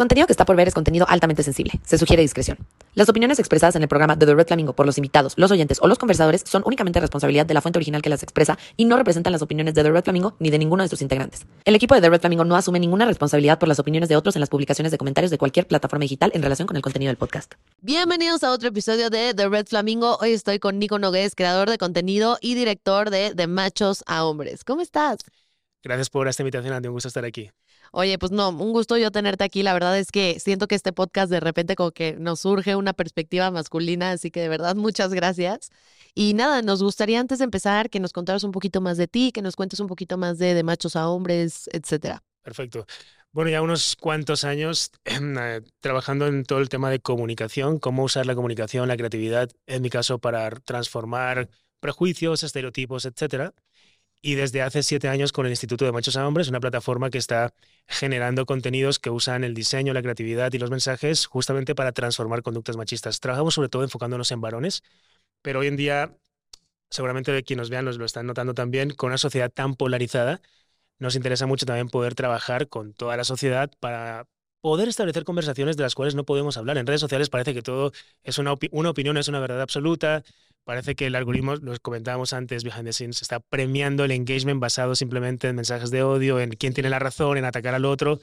contenido que está por ver es contenido altamente sensible. Se sugiere discreción. Las opiniones expresadas en el programa de The Red Flamingo por los invitados, los oyentes o los conversadores son únicamente responsabilidad de la fuente original que las expresa y no representan las opiniones de The Red Flamingo ni de ninguno de sus integrantes. El equipo de The Red Flamingo no asume ninguna responsabilidad por las opiniones de otros en las publicaciones de comentarios de cualquier plataforma digital en relación con el contenido del podcast. Bienvenidos a otro episodio de The Red Flamingo. Hoy estoy con Nico Nogués, creador de contenido y director de De Machos a Hombres. ¿Cómo estás? Gracias por esta invitación, Andy. Un gusto estar aquí. Oye, pues no, un gusto yo tenerte aquí. La verdad es que siento que este podcast de repente como que nos surge una perspectiva masculina, así que de verdad muchas gracias. Y nada, nos gustaría antes de empezar que nos contaras un poquito más de ti, que nos cuentes un poquito más de, de machos a hombres, etcétera. Perfecto. Bueno, ya unos cuantos años eh, trabajando en todo el tema de comunicación, cómo usar la comunicación, la creatividad, en mi caso, para transformar prejuicios, estereotipos, etcétera y desde hace siete años con el Instituto de Machos a Hombres, una plataforma que está generando contenidos que usan el diseño, la creatividad y los mensajes justamente para transformar conductas machistas. Trabajamos sobre todo enfocándonos en varones, pero hoy en día, seguramente quienes nos vean nos lo están notando también, con una sociedad tan polarizada, nos interesa mucho también poder trabajar con toda la sociedad para poder establecer conversaciones de las cuales no podemos hablar. En redes sociales parece que todo es una, una opinión, es una verdad absoluta, Parece que el algoritmo, lo comentábamos antes, behind the scenes, está premiando el engagement basado simplemente en mensajes de odio, en quién tiene la razón, en atacar al otro.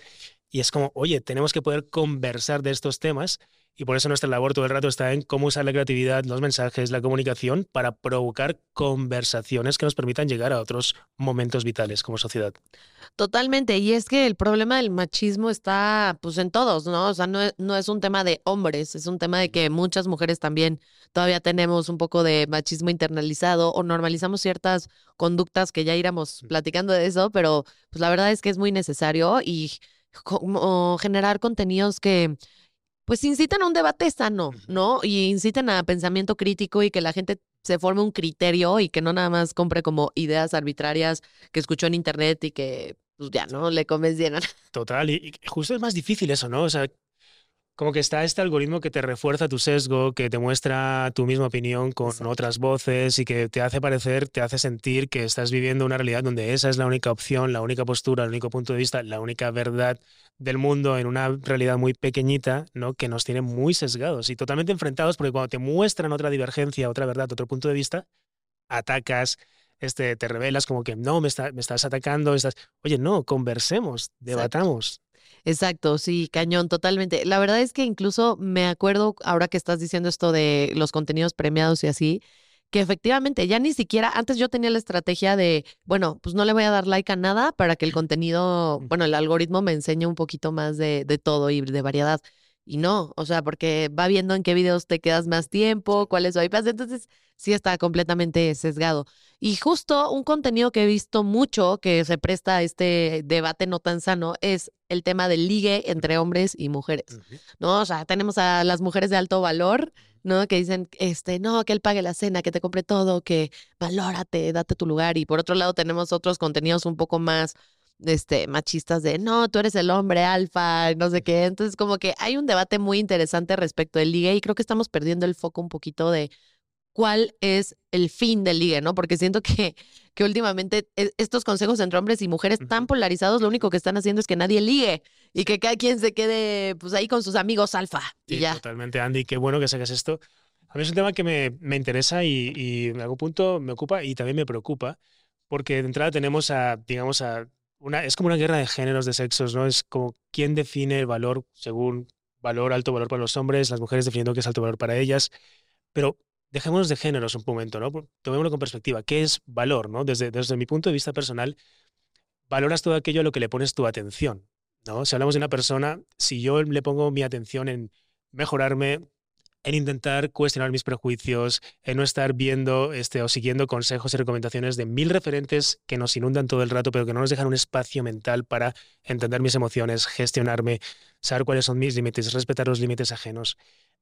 Y es como, oye, tenemos que poder conversar de estos temas y por eso nuestra labor todo el rato está en cómo usar la creatividad, los mensajes, la comunicación para provocar conversaciones que nos permitan llegar a otros momentos vitales como sociedad. Totalmente, y es que el problema del machismo está pues en todos, ¿no? O sea, no es, no es un tema de hombres, es un tema de que muchas mujeres también todavía tenemos un poco de machismo internalizado o normalizamos ciertas conductas que ya iremos platicando de eso, pero pues la verdad es que es muy necesario y como generar contenidos que pues incitan a un debate sano, ¿no? Y incitan a pensamiento crítico y que la gente se forme un criterio y que no nada más compre como ideas arbitrarias que escuchó en internet y que pues ya no le convencieran. Total, y, y, justo es más difícil eso, ¿no? O sea, como que está este algoritmo que te refuerza tu sesgo, que te muestra tu misma opinión con otras voces y que te hace parecer, te hace sentir que estás viviendo una realidad donde esa es la única opción, la única postura, el único punto de vista, la única verdad del mundo en una realidad muy pequeñita, ¿no? Que nos tiene muy sesgados y totalmente enfrentados porque cuando te muestran otra divergencia, otra verdad, otro punto de vista, atacas, este, te revelas como que no, me, me estás atacando, estás, oye, no, conversemos, debatamos. Exacto, sí, cañón, totalmente. La verdad es que incluso me acuerdo ahora que estás diciendo esto de los contenidos premiados y así, que efectivamente ya ni siquiera, antes yo tenía la estrategia de, bueno, pues no le voy a dar like a nada para que el contenido, bueno, el algoritmo me enseñe un poquito más de, de todo y de variedad. Y no, o sea, porque va viendo en qué videos te quedas más tiempo, cuáles bypass, entonces sí está completamente sesgado. Y justo un contenido que he visto mucho que se presta a este debate no tan sano es el tema del ligue entre hombres y mujeres, ¿no? O sea, tenemos a las mujeres de alto valor, ¿no? Que dicen, este, no, que él pague la cena, que te compre todo, que valórate, date tu lugar. Y por otro lado tenemos otros contenidos un poco más este, machistas de, no, tú eres el hombre alfa, no sé qué. Entonces, como que hay un debate muy interesante respecto del ligue y creo que estamos perdiendo el foco un poquito de cuál es el fin del ligue, ¿no? Porque siento que, que últimamente e, estos consejos entre hombres y mujeres tan polarizados, lo único que están haciendo es que nadie ligue y que cada quien se quede pues ahí con sus amigos alfa. y ya. Totalmente, Andy, qué bueno que saques esto. A mí es un tema que me, me interesa y, y en algún punto me ocupa y también me preocupa, porque de entrada tenemos a, digamos, a es como una guerra de géneros, de sexos, ¿no? Es como quién define el valor según valor, alto valor para los hombres, las mujeres definiendo qué es alto valor para ellas. Pero dejémonos de géneros un momento, ¿no? Tomémoslo con perspectiva. ¿Qué es valor, no? Desde, desde mi punto de vista personal, valoras todo aquello a lo que le pones tu atención, ¿no? Si hablamos de una persona, si yo le pongo mi atención en mejorarme, en intentar cuestionar mis prejuicios, en no estar viendo este, o siguiendo consejos y recomendaciones de mil referentes que nos inundan todo el rato, pero que no nos dejan un espacio mental para entender mis emociones, gestionarme, saber cuáles son mis límites, respetar los límites ajenos.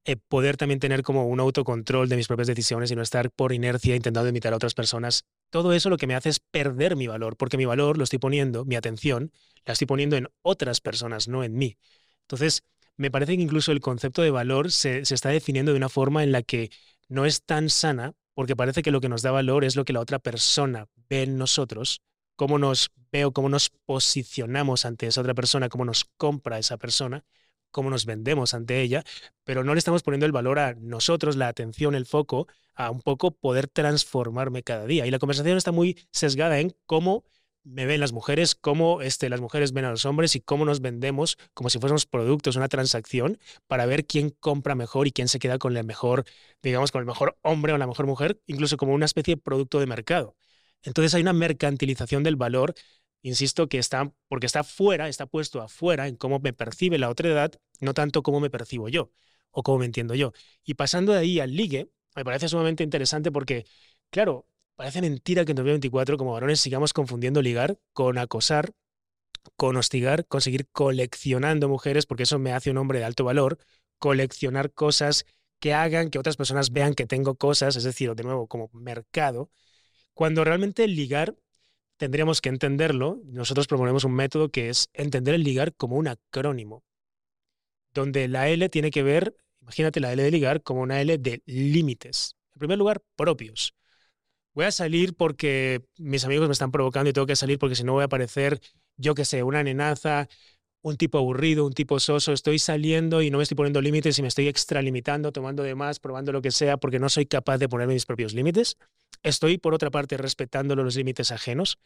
Eh, poder también tener como un autocontrol de mis propias decisiones y no estar por inercia intentando imitar a otras personas. Todo eso lo que me hace es perder mi valor, porque mi valor lo estoy poniendo, mi atención, la estoy poniendo en otras personas, no en mí. Entonces, me parece que incluso el concepto de valor se, está definiendo de una forma en la que no es tan sana, porque parece que lo que nos da valor es lo que la otra persona ve en nosotros, cómo nos ve o cómo nos posicionamos ante esa otra persona, cómo nos compra esa persona, cómo nos vendemos ante ella, pero no le estamos poniendo el valor a nosotros, la atención, el foco, a un poco poder transformarme cada día. Y la conversación está muy sesgada en cómo me ven las mujeres, cómo este, las mujeres ven a los hombres y cómo nos vendemos como si fuésemos productos, una transacción, para ver quién compra mejor y quién se queda con el mejor, digamos, con el mejor hombre o la mejor mujer, incluso como una especie de producto de mercado. Entonces hay una mercantilización del valor, insisto, que está, porque está fuera, está puesto afuera en cómo me percibe la otra edad, no tanto cómo me percibo yo o cómo me entiendo yo. Y pasando de ahí al ligue, me parece sumamente interesante porque, claro, Parece mentira que en 2024 como varones sigamos confundiendo ligar con acosar, con hostigar, con seguir coleccionando mujeres, porque eso me hace un hombre de alto valor, coleccionar cosas que hagan que otras personas vean que tengo cosas, es decir, de nuevo, como mercado, cuando realmente ligar tendríamos que entenderlo, nosotros proponemos un método que es entender el ligar como un acrónimo, donde la L tiene que ver, imagínate la L de ligar como una L de límites. En primer lugar, propios voy a salir porque mis amigos me están provocando y tengo que salir porque si no voy a parecer, yo qué sé, una nenaza, un tipo aburrido, un tipo soso, estoy saliendo y no me estoy poniendo límites y me estoy extralimitando, tomando de más, probando lo que sea, porque no soy capaz de ponerme mis propios límites. Estoy, por otra parte, respetando los límites ajenos,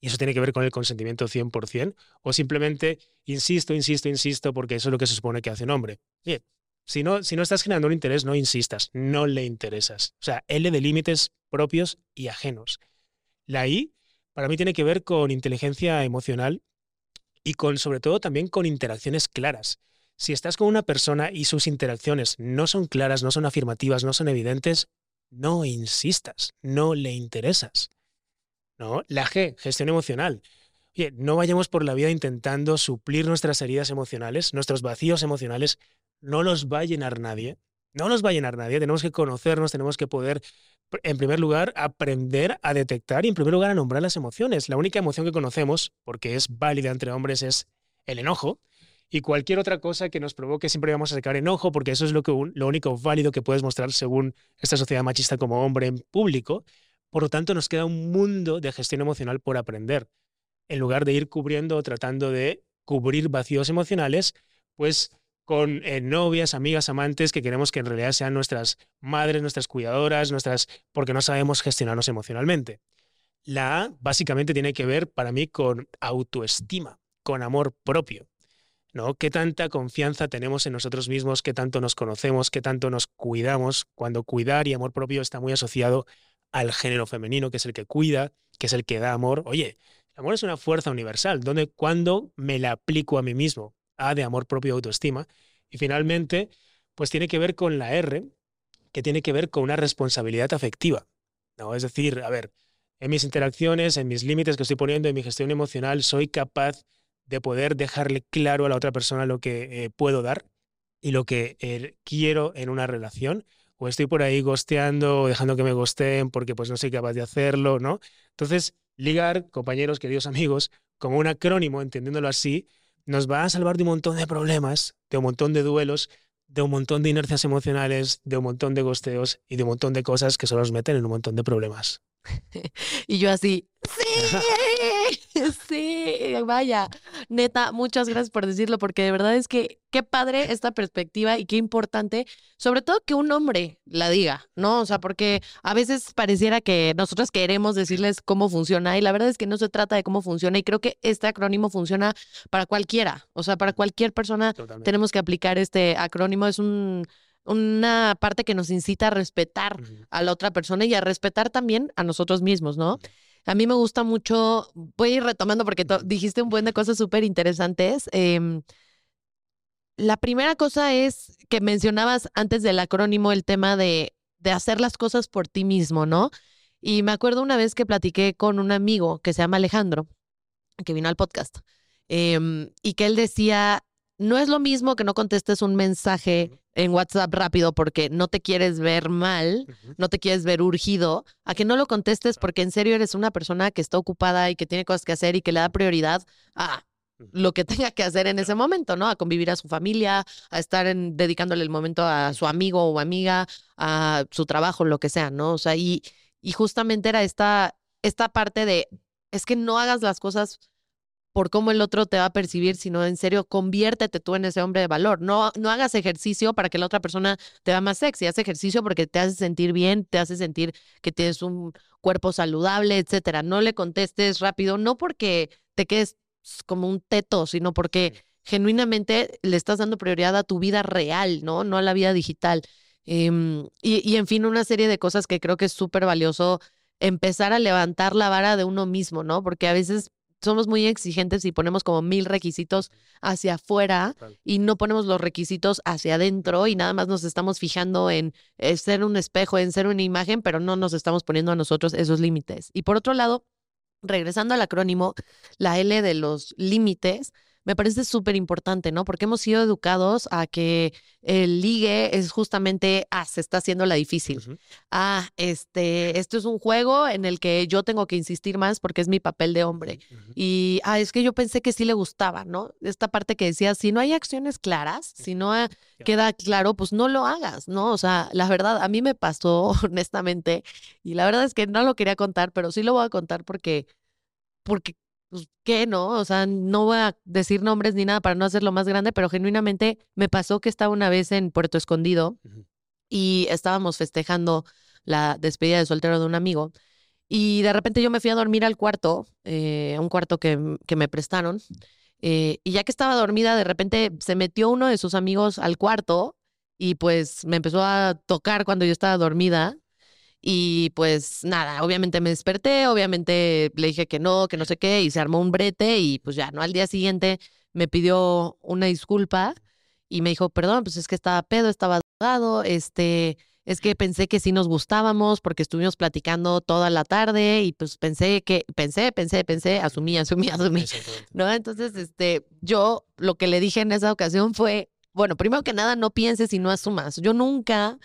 y eso tiene que ver con el consentimiento 100%, o simplemente insisto, insisto, insisto, porque eso es lo que se supone que hace un hombre. Bien, si no, si no estás generando un interés, no insistas, no le interesas. O sea, L de límites propios y ajenos. La I, para mí, tiene que ver con inteligencia emocional y con, sobre todo, también con interacciones claras. Si estás con una persona y sus interacciones no son claras, no son afirmativas, no son evidentes, no insistas, no le interesas. ¿No? La G, gestión emocional. Oye, no vayamos por la vida intentando suplir nuestras heridas emocionales, nuestros vacíos emocionales no los va a llenar nadie. No los va a llenar nadie. Tenemos que conocernos, tenemos que poder, en primer lugar, aprender a detectar y, en primer lugar, a nombrar las emociones. La única emoción que conocemos, porque es válida entre hombres, es el enojo. Y cualquier otra cosa que nos provoque, siempre vamos a sacar enojo, porque eso es lo, único válido que puedes mostrar según esta sociedad machista como hombre en público. Por lo tanto, nos queda un mundo de gestión emocional por aprender. En lugar de ir cubriendo o tratando de cubrir vacíos emocionales, pues con eh, novias, amigas, amantes que queremos que en realidad sean nuestras madres, nuestras cuidadoras, nuestras porque no sabemos gestionarnos emocionalmente. La A básicamente tiene que ver para mí con autoestima, con amor propio. ¿no? ¿Qué tanta confianza tenemos en nosotros mismos? ¿Qué tanto nos conocemos? ¿Qué tanto nos cuidamos? Cuando cuidar y amor propio está muy asociado al género femenino, que es el que cuida, que es el que da amor. Oye, el amor es una fuerza universal, donde cuando me la aplico a mí mismo, a de amor propio y autoestima. Y finalmente, pues tiene que ver con la R, que tiene que ver con una responsabilidad afectiva. ¿no? Es decir, a ver, en mis interacciones, en mis límites que estoy poniendo, en mi gestión emocional, soy capaz de poder dejarle claro a la otra persona lo que eh, puedo dar y lo que eh, quiero en una relación. O estoy por ahí gosteando o dejando que me gosteen porque pues no soy capaz de hacerlo, ¿no? Entonces, ligar, compañeros, queridos amigos, como un acrónimo, entendiéndolo así, nos va a salvar de un montón de problemas, de un montón de duelos, de un montón de inercias emocionales, de un montón de gosteos y de un montón de cosas que solo nos meten en un montón de problemas. y yo así, sí, sí, vaya, neta, muchas gracias por decirlo, porque de verdad es que qué padre esta perspectiva y qué importante, sobre todo que un hombre la diga, ¿no? O sea, porque a veces pareciera que nosotros queremos decirles cómo funciona y la verdad es que no se trata de cómo funciona y creo que este acrónimo funciona para cualquiera, o sea, para cualquier persona tenemos que aplicar este acrónimo, es un una parte que nos incita a respetar a la otra persona y a respetar también a nosotros mismos, ¿no? A mí me gusta mucho, voy a ir retomando porque dijiste un buen de cosas súper interesantes. Em, la primera cosa es que mencionabas antes del acrónimo el tema de, de hacer las cosas por ti mismo, ¿no? Y me acuerdo una vez que platiqué con un amigo que se llama Alejandro, que vino al podcast, em, y que él decía, no es lo mismo que no contestes un mensaje en WhatsApp rápido porque no te quieres ver mal, no te quieres ver urgido, a que no lo contestes porque en serio eres una persona que está ocupada y que tiene cosas que hacer y que le da prioridad a lo que tenga que hacer en ese momento, ¿no? A convivir a su familia, a estar en, dedicándole el momento a su amigo o amiga, a su trabajo, lo que sea, ¿no? O sea, y, y justamente era esta, esta parte de, es que no hagas las cosas por cómo el otro te va a percibir, sino en serio, conviértete tú en ese hombre de valor. No, no hagas ejercicio para que la otra persona te vea más sexy, haz ejercicio porque te hace sentir bien, te hace sentir que tienes un cuerpo saludable, etcétera. No le contestes rápido, no porque te quedes como un teto, sino porque genuinamente le estás dando prioridad a tu vida real, ¿no? No a la vida digital. Em, y, y, en fin, una serie de cosas que creo que es súper valioso empezar a levantar la vara de uno mismo, ¿no? Porque a veces somos muy exigentes y ponemos como mil requisitos hacia afuera y no ponemos los requisitos hacia adentro y nada más nos estamos fijando en eh, ser un espejo, en ser una imagen, pero no nos estamos poniendo a nosotros esos límites. Y por otro lado, regresando al acrónimo, la L de los límites, me parece súper importante, ¿no? Porque hemos sido educados a que el ligue es justamente, ah, se está haciendo la difícil. Ah, este, esto es un juego en el que yo tengo que insistir más porque es mi papel de hombre. Y, ah, es que yo pensé que sí le gustaba, ¿no? Esta parte que decía, si no hay acciones claras, si no queda claro, pues no lo hagas, ¿no? O sea, la verdad, a mí me pasó, honestamente, y la verdad es que no lo quería contar, pero sí lo voy a contar porque porque pues, ¿qué no? O sea, no voy a decir nombres ni nada para no hacerlo más grande, pero genuinamente me pasó que estaba una vez en Puerto Escondido y estábamos festejando la despedida de soltero de un amigo. Y de repente yo me fui a dormir al cuarto, eh, un cuarto que, que me prestaron. Eh, y ya que estaba dormida, de repente se metió uno de sus amigos al cuarto y pues me empezó a tocar cuando yo estaba dormida. Y pues nada, obviamente me desperté, obviamente le dije que no, que no sé qué, y se armó un brete y pues ya, ¿no? Al día siguiente me pidió una disculpa y me dijo, perdón, pues es que estaba pedo, estaba dado, este, es que pensé que sí nos gustábamos porque estuvimos platicando toda la tarde y pues pensé que, pensé, pensé, pensé, asumí, asumí, asumí, ¿no? Entonces, este, yo lo que le dije en esa ocasión fue, bueno, primero que nada, no pienses y no asumas. Yo nunca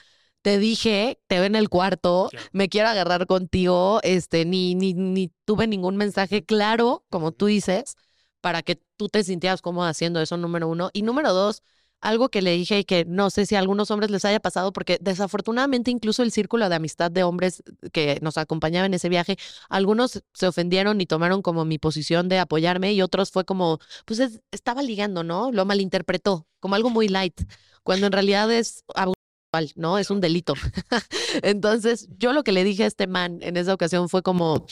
te dije, te ve en el cuarto, me quiero agarrar contigo, este, ni, ni, ni tuve ningún mensaje claro, como tú dices, para que tú te sintieras cómodo haciendo eso, número uno. Y número dos, algo que le dije y que no sé si a algunos hombres les haya pasado, porque desafortunadamente incluso el círculo de amistad de hombres que nos acompañaba en ese viaje, algunos se ofendieron y tomaron como mi posición de apoyarme y otros fue como, pues estaba ligando, ¿no? Lo malinterpretó como algo muy light, cuando en realidad es ¿no? Es un delito. Entonces, yo lo que le dije a este man en esa ocasión fue como,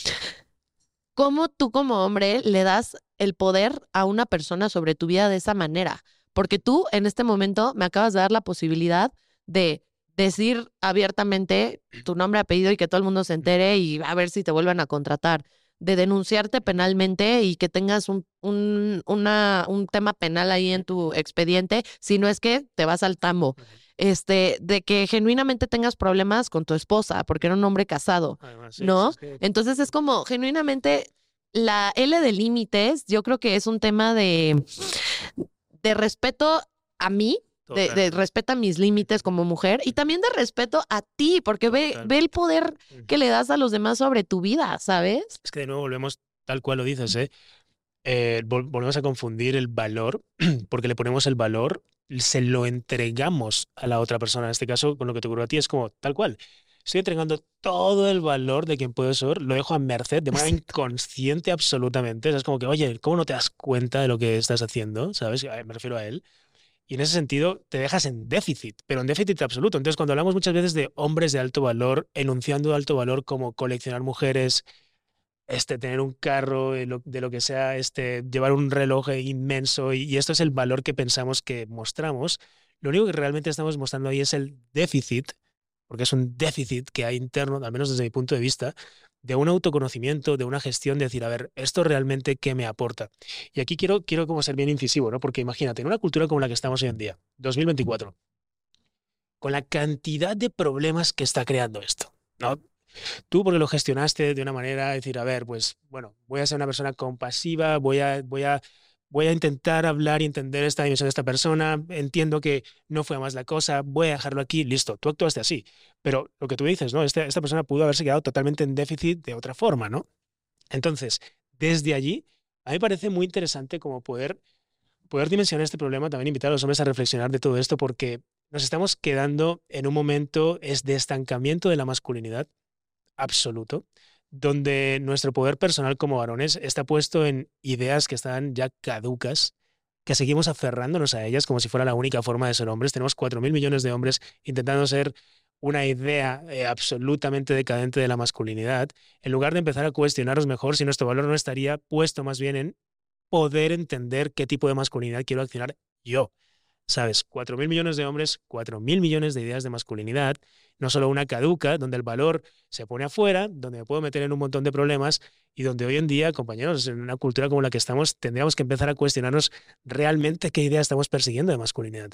¿cómo tú como hombre le das el poder a una persona sobre tu vida de esa manera? Porque tú en este momento me acabas de dar la posibilidad de decir abiertamente tu nombre, apellido y que todo el mundo se entere y a ver si te vuelven a contratar de denunciarte penalmente y que tengas un, un, una, un tema penal ahí en tu expediente, si no es que te vas al tambo este, de que genuinamente tengas problemas con tu esposa, porque era un hombre casado, ¿no? Entonces es como genuinamente la L de límites, yo creo que es un tema de, de respeto a mí, de, de, respeto a mis límites como mujer y también de respeto a ti, porque ve, ve el poder que le das a los demás sobre tu vida, ¿sabes? Es que de nuevo volvemos tal cual lo dices, ¿eh? eh volvemos a confundir el valor, porque le ponemos el valor se lo entregamos a la otra persona. En este caso, con lo que te ocurrió a ti, es como tal cual. Estoy entregando todo el valor de quien puedo ser, lo dejo a merced de manera inconsciente absolutamente. es como que, oye, ¿cómo no te das cuenta de lo que estás haciendo? ¿Sabes? Me refiero a él. Y en ese sentido te dejas en déficit, pero en déficit absoluto. Entonces, cuando hablamos muchas veces de hombres de alto valor, enunciando alto valor como coleccionar mujeres, este, tener un carro, de lo, que sea, este, llevar un reloj inmenso y, esto es el valor que pensamos que mostramos. Lo único que realmente estamos mostrando ahí es el déficit, porque es un déficit que hay interno, al menos desde mi punto de vista, de un autoconocimiento, de una gestión, de decir, a ver, esto realmente qué me aporta. Y aquí quiero, quiero como ser bien incisivo, ¿no? Porque imagínate, en una cultura como la que estamos hoy en día, 2024, con la cantidad de problemas que está creando esto, ¿no? Tú porque lo gestionaste de una manera, decir, a ver, pues bueno, voy a ser una persona compasiva, voy a, voy a, voy a intentar hablar y entender esta dimensión de esta persona, entiendo que no fue más la cosa, voy a dejarlo aquí, listo, tú actuaste así. Pero lo que tú dices, ¿no? Esta, esta persona pudo haberse quedado totalmente en déficit de otra forma, ¿no? Entonces, desde allí, a mí me parece muy interesante como poder, poder dimensionar este problema, también invitar a los hombres a reflexionar de todo esto, porque nos estamos quedando en un momento es de estancamiento de la masculinidad absoluto, donde nuestro poder personal como varones está puesto en ideas que están ya caducas, que seguimos aferrándonos a ellas como si fuera la única forma de ser hombres. Tenemos 4.000 millones de hombres intentando ser una idea eh, absolutamente decadente de la masculinidad, en lugar de empezar a cuestionarnos mejor si nuestro valor no estaría puesto más bien en poder entender qué tipo de masculinidad quiero accionar yo. ¿Sabes? 4.000 millones de hombres, 4.000 millones de ideas de masculinidad, no solo una caduca, donde el valor se pone afuera, donde me puedo meter en un montón de problemas y donde hoy en día, compañeros, en una cultura como la que estamos, tendríamos que empezar a cuestionarnos realmente qué idea estamos persiguiendo de masculinidad,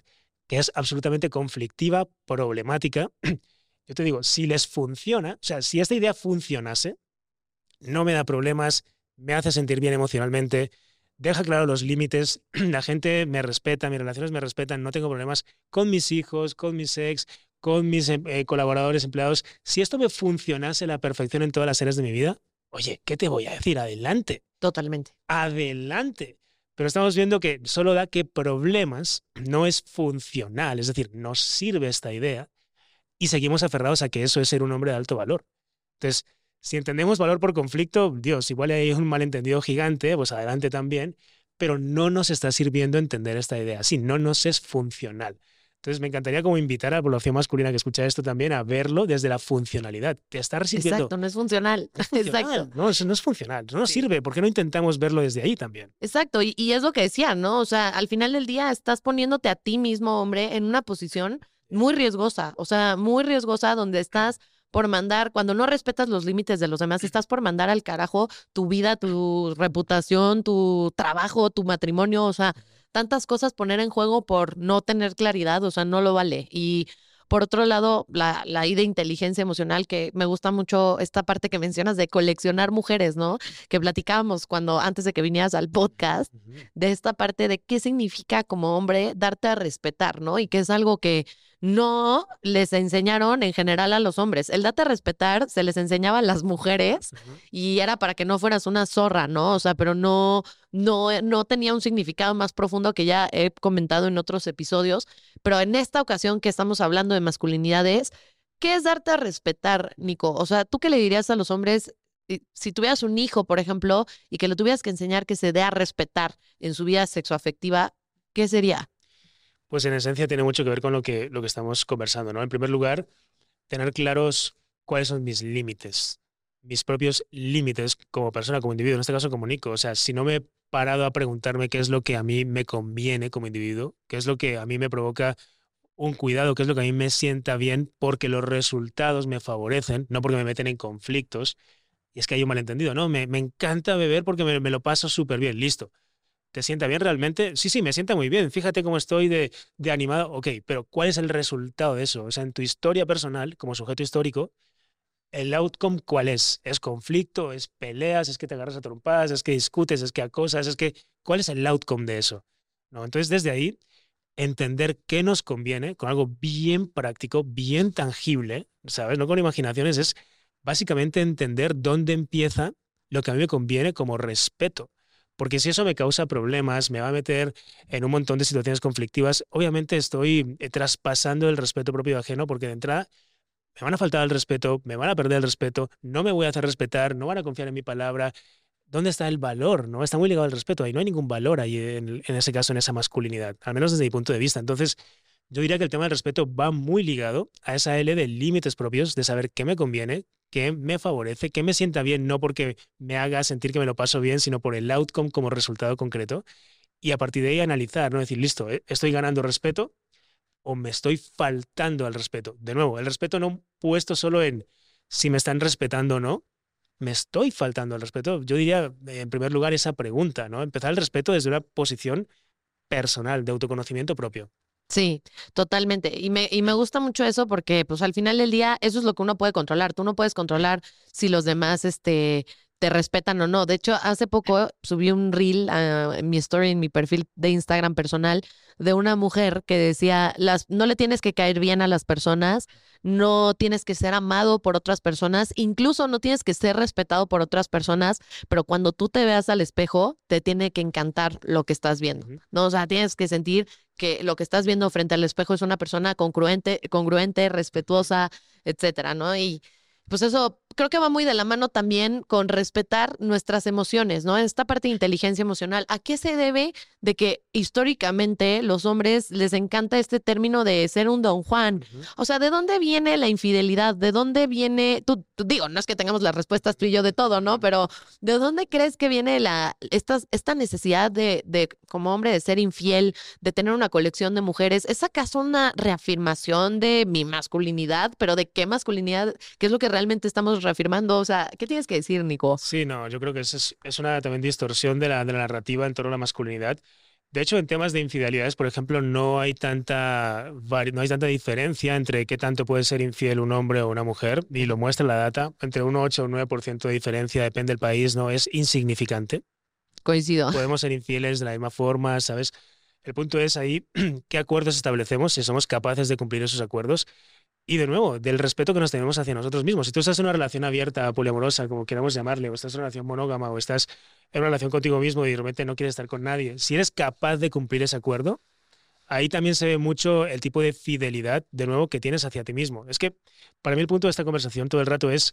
que es absolutamente conflictiva, problemática. Yo te digo, si les funciona, o sea, si esta idea funcionase, no me da problemas, me hace sentir bien emocionalmente, deja claro los límites, la gente me respeta, mis relaciones me respetan, no tengo problemas con mis hijos, con mis ex, con mis em, eh, colaboradores, empleados. Si esto me funcionase a la perfección en todas las áreas de mi vida, oye, ¿qué te voy a decir? Adelante. Totalmente. Adelante. Pero estamos viendo que solo da que problemas no es funcional, es decir, no sirve esta idea y seguimos aferrados a que eso es ser un hombre de alto valor. Entonces, si entendemos valor por conflicto, Dios, igual hay un malentendido gigante, pues adelante también, pero no nos está sirviendo entender esta idea. Sí, no nos es funcional. Entonces me encantaría como invitar a la población masculina que escucha esto también a verlo desde la funcionalidad. Te está resistiendo. Exacto, no es funcional. Exacto. No, eso no es funcional. No nos sirve. ¿Por qué no intentamos verlo desde ahí también? Exacto. Y, y es lo que decía, ¿no? O sea, al final del día estás poniéndote a ti mismo, hombre, en una posición muy riesgosa. O sea, muy riesgosa donde estás por mandar, cuando no respetas los límites de los demás, estás por mandar al carajo tu vida, tu reputación, tu trabajo, tu matrimonio, o sea, tantas cosas poner en juego por no tener claridad, o sea, no lo vale. Y por otro lado, la, la I de inteligencia emocional, que me gusta mucho esta parte que mencionas de coleccionar mujeres, ¿no? Que platicábamos cuando antes de que vinieras al podcast, de esta parte de qué significa como hombre darte a respetar, ¿no? Y que es algo que no les enseñaron en general a los hombres. El date a respetar se les enseñaba a las mujeres y era para que no fueras una zorra, ¿no? O sea, pero no, no, eh, no tenía un significado más profundo que ya he comentado en otros episodios. Pero en esta ocasión que estamos hablando de masculinidades, ¿qué es darte a respetar, Nico? O sea, ¿tú qué le dirías a los hombres si tuvieras un hijo, por ejemplo, y que le tuvieras que enseñar que se dé a respetar en su vida sexoafectiva, ¿qué sería? Pues en esencia tiene mucho que ver con lo que, lo que estamos conversando, ¿no? En primer lugar, tener claros cuáles son mis límites, mis propios límites como persona, como individuo, en este caso como Nico. O sea, si no me he parado a preguntarme qué es lo que a mí me conviene como individuo, qué es lo que a mí me provoca un cuidado, qué es lo que a mí me sienta bien porque los resultados me favorecen, no porque me meten en conflictos. Y es que hay un malentendido, ¿no? Me, encanta beber porque me, me lo paso súper bien, listo ¿Te sienta bien realmente? Sí, sí, me sienta muy bien. Fíjate cómo estoy de, animado. Ok, pero ¿cuál es el resultado de eso? O sea, en tu historia personal, como sujeto histórico, ¿el outcome cuál es? ¿Es conflicto? ¿Es peleas? ¿Es que te agarras a trompadas? ¿Es que discutes? ¿Es que acosas? ¿Es que cuál es el outcome de eso? ¿No? Entonces, desde ahí, entender qué nos conviene con algo bien práctico, bien tangible, ¿sabes? No con imaginaciones, es básicamente entender dónde empieza lo que a mí me conviene como respeto. Porque si eso me causa problemas, me va a meter en un montón de situaciones conflictivas, obviamente estoy eh, traspasando el respeto propio ajeno, porque de entrada me van a faltar el respeto, me van a perder el respeto, no me voy a hacer respetar, no van a confiar en mi palabra. ¿Dónde está el valor? ¿No? Está muy ligado al respeto. Ahí no hay ningún valor ahí en, en ese caso, en esa masculinidad, al menos desde mi punto de vista. Entonces, yo diría que el tema del respeto va muy ligado a esa L de límites propios, de saber qué me conviene, qué me favorece, qué me sienta bien, no porque me haga sentir que me lo paso bien, sino por el outcome como resultado concreto. Y a partir de ahí analizar, ¿no? Decir, listo, ¿eh? ¿estoy ganando respeto o me estoy faltando al respeto? De nuevo, el respeto no puesto solo en si me están respetando o no, me estoy faltando al respeto. Yo diría, en primer lugar, esa pregunta, ¿no? Empezar el respeto desde una posición personal, de autoconocimiento propio. Sí, totalmente. Y me, y me gusta mucho eso porque, pues, al final del día, eso es lo que uno puede controlar. Tú no puedes controlar si los demás, este, te respetan o no. De hecho, hace poco subí un reel a en mi story, en mi perfil de Instagram personal, de una mujer que decía, las, no le tienes que caer bien a las personas, no tienes que ser amado por otras personas, incluso no tienes que ser respetado por otras personas, pero cuando tú te veas al espejo, te tiene que encantar lo que estás viendo, ¿no? O sea, tienes que sentir que lo que estás viendo frente al espejo es una persona congruente, congruente, respetuosa, etcétera, ¿no? Y pues eso creo que va muy de la mano también con respetar nuestras emociones, ¿no? Esta parte de inteligencia emocional. ¿A qué se debe de que históricamente los hombres les encanta este término de ser un don Juan? O sea, ¿de dónde viene la infidelidad? ¿De dónde viene, tú, digo, no es que tengamos las respuestas tú y yo de todo, ¿no? Pero ¿de dónde crees que viene la, esta, esta necesidad de, de, como hombre, de ser infiel, de tener una colección de mujeres? ¿Es acaso una reafirmación de mi masculinidad? ¿Pero de qué masculinidad? ¿Qué es lo que realmente estamos reafirmando? O sea, ¿qué tienes que decir, Nico? Sí, no, yo creo que es, es una también distorsión de la, de la narrativa en torno a la masculinidad. De hecho, en temas de infidelidades, por ejemplo, no hay tanta no hay tanta diferencia entre qué tanto puede ser infiel un hombre o una mujer, y lo muestra la data, entre un 8 o un 9% de diferencia, depende del país, no es insignificante. Coincido. Podemos ser infieles de la misma forma, ¿sabes? El punto es ahí qué acuerdos establecemos, si somos capaces de cumplir esos acuerdos. Y de nuevo, del respeto que nos tenemos hacia nosotros mismos. Si tú estás en una relación abierta, poliamorosa, como queramos llamarle, o estás en una relación monógama, o estás en una relación contigo mismo y de repente no quieres estar con nadie, si eres capaz de cumplir ese acuerdo, ahí también se ve mucho el tipo de fidelidad, de nuevo, que tienes hacia ti mismo. Es que para mí el punto de esta conversación todo el rato es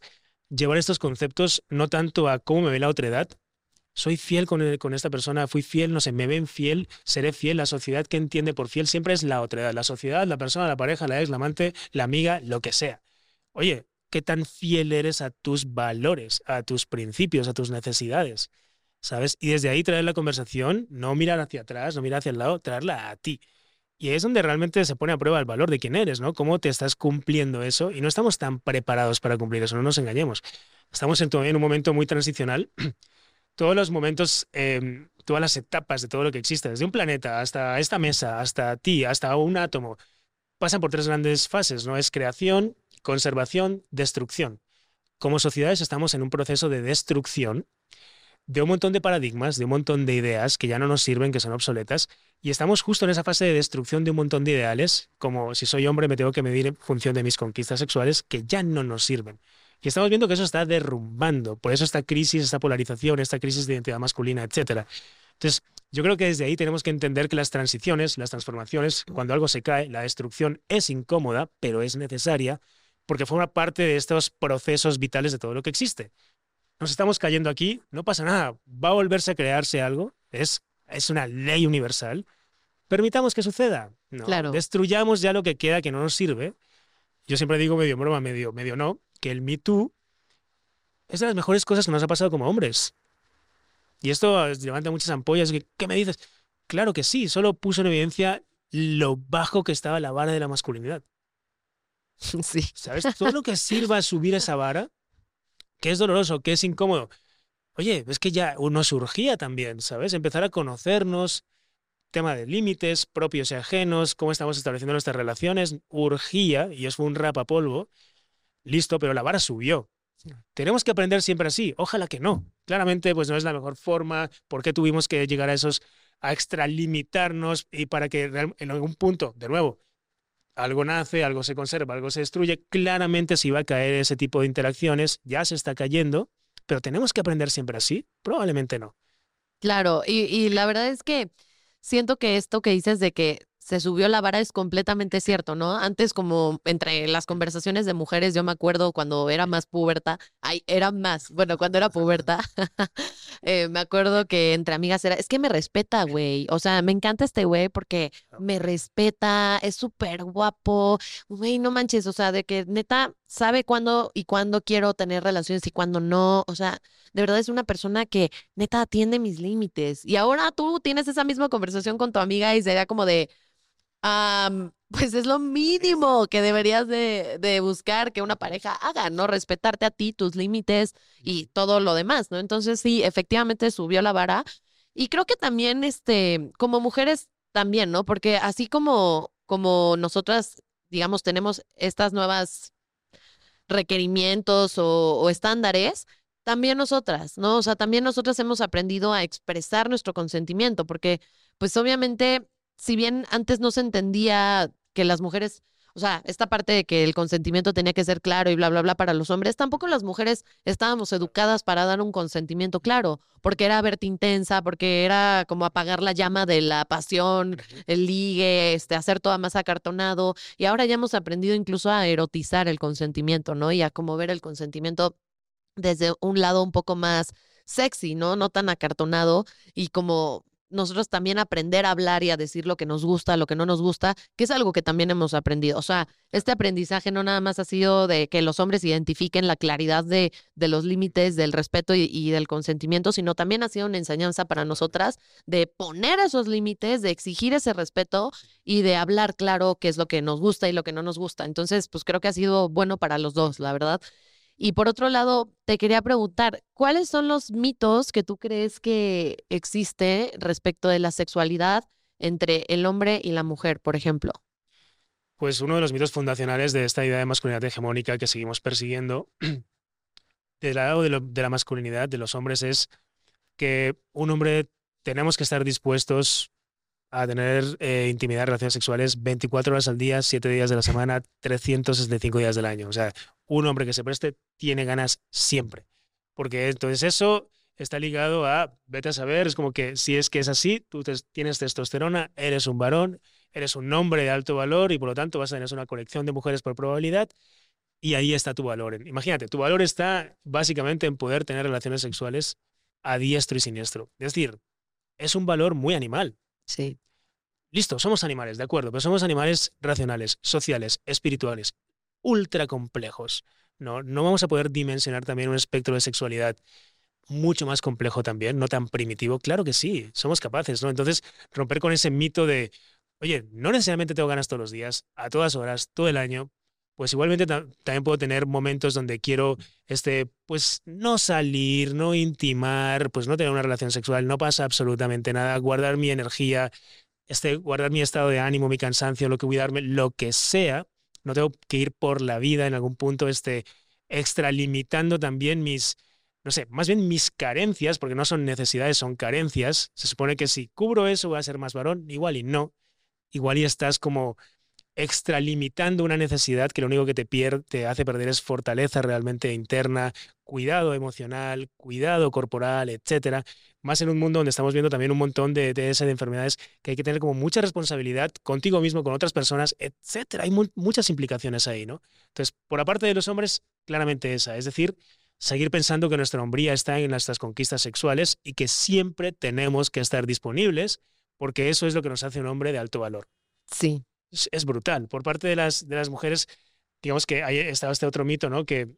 llevar estos conceptos no tanto a cómo me ve la otra edad, soy fiel con, con, esta persona, fui fiel, no sé, me ven fiel, seré fiel. La sociedad que entiende por fiel siempre es la otra edad. La sociedad, la persona, la pareja, la ex, la amante, la amiga, lo que sea. Oye, ¿qué tan fiel eres a tus valores, a tus principios, a tus necesidades? ¿Sabes? Y desde ahí traer la conversación, no mirar hacia atrás, no mirar hacia el lado, traerla a ti. Y es donde realmente se pone a prueba el valor de quién eres, ¿no? Cómo te estás cumpliendo eso y no estamos tan preparados para cumplir eso, no nos engañemos. Estamos en, en un momento muy transicional todos los momentos, em, todas las etapas de todo lo que existe, desde un planeta hasta esta mesa, hasta ti, hasta un átomo, pasan por tres grandes fases, ¿no? Es creación, conservación, destrucción. Como sociedades estamos en un proceso de destrucción de un montón de paradigmas, de un montón de ideas que ya no nos sirven, que son obsoletas, y estamos justo en esa fase de destrucción de un montón de ideales, como si soy hombre me tengo que medir en función de mis conquistas sexuales, que ya no nos sirven. Y estamos viendo que eso está derrumbando. Por eso esta crisis, esta polarización, esta crisis de identidad masculina, etc. Entonces, yo creo que desde ahí tenemos que entender que las transiciones, las transformaciones, cuando algo se cae, la destrucción es incómoda, pero es necesaria porque forma parte de estos procesos vitales de todo lo que existe. Nos estamos cayendo aquí, no pasa nada, va a volverse a crearse algo, es, es una ley universal. Permitamos que suceda. No, claro. Destruyamos ya lo que queda que no nos sirve. Yo siempre digo medio broma, medio, medio no, que el Me Too es de las mejores cosas que nos ha pasado como hombres. Y esto levanta muchas ampollas. ¿Qué me dices? Claro que sí, solo puso en evidencia lo bajo que estaba la vara de la masculinidad. Sí. ¿Sabes? Todo lo que sirva a subir esa vara, que es doloroso, que es incómodo. Oye, es que ya uno surgía también, ¿sabes? Empezar a conocernos, tema de límites propios y ajenos, cómo estamos estableciendo nuestras relaciones, urgía, y eso fue un rapapolvo, listo, pero la vara subió. Tenemos que aprender siempre así. Ojalá que no. Claramente, pues no es la mejor forma. ¿Por qué tuvimos que llegar a esos, a extralimitarnos y para que en algún punto, de nuevo, algo nace, algo se conserva, algo se destruye? Claramente si va a caer ese tipo de interacciones, ya se está cayendo, pero tenemos que aprender siempre así. Probablemente no. Claro, y, y la verdad es que siento que esto que dices de que se subió la vara es completamente cierto, ¿no? Antes como entre las conversaciones de mujeres, yo me acuerdo cuando era más puberta, ay, era más, bueno, cuando era puberta, eh, me acuerdo que entre amigas era, es que me respeta, güey, o sea, me encanta este güey porque me respeta, es súper guapo, güey, no manches, o sea, de que neta sabe cuándo y cuándo quiero tener relaciones y cuándo no, o sea, de verdad es una persona que neta atiende mis límites. Y ahora tú tienes esa misma conversación con tu amiga y sería como de pues es lo mínimo que deberías de, de, buscar que una pareja haga, ¿no? Respetarte a ti, tus límites y todo lo demás, ¿no? Entonces sí, efectivamente subió la vara. Y creo que también, este, como mujeres también, ¿no? Porque así como, como nosotras, digamos, tenemos estas nuevas requerimientos o, o estándares, también nosotras, ¿no? O sea, también nosotras hemos aprendido a expresar nuestro consentimiento, porque pues obviamente si bien antes no se entendía que las mujeres, o sea, esta parte de que el consentimiento tenía que ser claro y bla, bla, bla para los hombres, tampoco las mujeres estábamos educadas para dar un consentimiento claro, porque era verte intensa, porque era como apagar la llama de la pasión, el ligue, este, hacer todo más acartonado. Y ahora ya hemos aprendido incluso a erotizar el consentimiento, ¿no? Y a como ver el consentimiento desde un lado un poco más sexy, ¿no? No tan acartonado y como nosotros también aprender a hablar y a decir lo que nos gusta, lo que no nos gusta, que es algo que también hemos aprendido. O sea, este aprendizaje no nada más ha sido de que los hombres identifiquen la claridad de, de los límites del respeto y, y, del consentimiento, sino también ha sido una enseñanza para nosotras de poner esos límites, de exigir ese respeto y de hablar claro qué es lo que nos gusta y lo que no nos gusta. Entonces, pues creo que ha sido bueno para los dos, la verdad. Y por otro lado, te quería preguntar, ¿cuáles son los mitos que tú crees que existe respecto de la sexualidad entre el hombre y la mujer, por ejemplo? Pues uno de los mitos fundacionales de esta idea de masculinidad hegemónica que seguimos persiguiendo del lado de, de la masculinidad de los hombres es que un hombre tenemos que estar dispuestos a tener eh, intimidad, relaciones sexuales 24 horas al día, 7 días de la semana, 365 días del año. O sea, un hombre que se preste tiene ganas siempre. Porque entonces eso está ligado a, vete a saber, es como que si es que es así, tú tienes testosterona, eres un varón, eres un hombre de alto valor y por lo tanto vas a tener una colección de mujeres por probabilidad y ahí está tu valor. Imagínate, tu valor está básicamente en poder tener relaciones sexuales a diestro y siniestro. Es decir, es un valor muy animal. Sí. Listo, somos animales, de acuerdo, pero somos animales racionales, sociales, espirituales, ultra complejos. No, no vamos a poder dimensionar también un espectro de sexualidad mucho más complejo también, no tan primitivo. Claro que sí, somos capaces, ¿no? Entonces, romper con ese mito de, oye, no necesariamente tengo ganas todos los días, a todas horas, todo el año, pues igualmente también puedo tener momentos donde quiero, este, pues no salir, no intimar, pues no tener una relación sexual, no pasa absolutamente nada, guardar mi energía, este, guardar mi estado de ánimo, mi cansancio, lo que cuidarme, lo que sea, no tengo que ir por la vida en algún punto este, extralimitando también mis, no sé, más bien mis carencias, porque no son necesidades, son carencias. Se supone que si cubro eso voy a ser más varón, igual y no. Igual y estás como extralimitando una necesidad que lo único que te, pierde, te hace perder es fortaleza realmente interna, cuidado emocional, cuidado corporal, etcétera. Más en un mundo donde estamos viendo también un montón de, de, de enfermedades que hay que tener como mucha responsabilidad contigo mismo, con otras personas, etcétera. Hay mu muchas implicaciones ahí, ¿no? Entonces, por aparte de los hombres, claramente esa, es decir, seguir pensando que nuestra hombría está en nuestras conquistas sexuales y que siempre tenemos que estar disponibles porque eso es lo que nos hace un hombre de alto valor. Sí, es, brutal. Por parte de las, de las mujeres, digamos que hay estaba este otro mito, ¿no? Que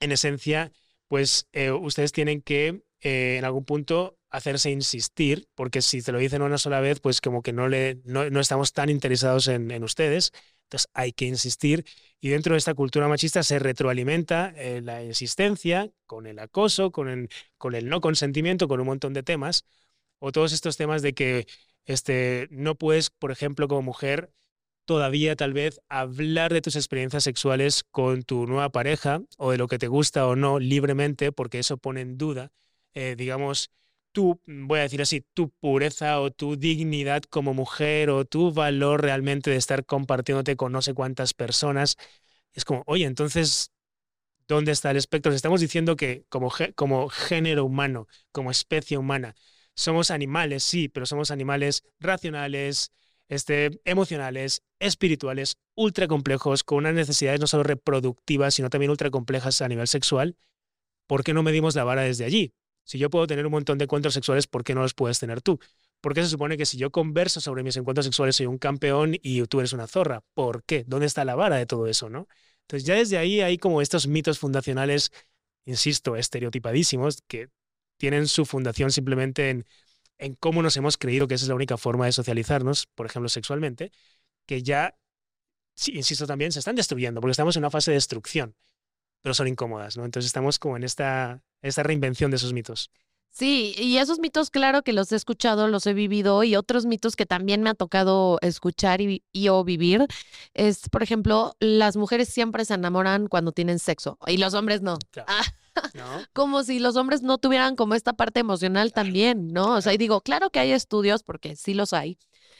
en esencia, pues eh, ustedes tienen que eh, en algún punto hacerse insistir, porque si te lo dicen una sola vez, pues como que no, le, no, estamos tan interesados en, en, ustedes. Entonces hay que insistir y dentro de esta cultura machista se retroalimenta eh, la insistencia con el acoso, con el, con el no consentimiento, con un montón de temas, o todos estos temas de que este, no puedes, por ejemplo, como mujer, todavía tal vez hablar de tus experiencias sexuales con tu nueva pareja o de lo que te gusta o no libremente, porque eso pone en duda, eh, digamos, tu, voy a decir así, tu pureza o tu dignidad como mujer o tu valor realmente de estar compartiéndote con no sé cuántas personas. Es como, oye, entonces, ¿dónde está el espectro? Estamos diciendo que como, como género humano, como especie humana, somos animales, sí, pero somos animales racionales, este, emocionales, espirituales, ultra complejos, con unas necesidades no solo reproductivas, sino también ultra complejas a nivel sexual, ¿por qué no medimos la vara desde allí? Si yo puedo tener un montón de encuentros sexuales, ¿por qué no los puedes tener tú? Porque se supone que si yo converso sobre mis encuentros sexuales soy un campeón y tú eres una zorra. ¿Por qué? ¿Dónde está la vara de todo eso, no? Entonces ya desde ahí hay como estos mitos fundacionales, insisto, estereotipadísimos, que tienen su fundación simplemente en en cómo nos hemos creído que esa es la única forma de socializarnos, por ejemplo, sexualmente, que ya, sí, insisto también, se están destruyendo, porque estamos en una fase de destrucción, pero son incómodas, ¿no? Entonces estamos como en esta, esta reinvención de esos mitos. Sí, y esos mitos, claro que los he escuchado, los he vivido, y otros mitos que también me ha tocado escuchar y, y, o vivir es, por ejemplo, las mujeres siempre se enamoran cuando tienen sexo y los hombres no. Claro. Ah, ¿No? como si los hombres no tuvieran como esta parte emocional Claro, también, ¿no? O sea, y digo, claro que hay estudios, porque sí los hay,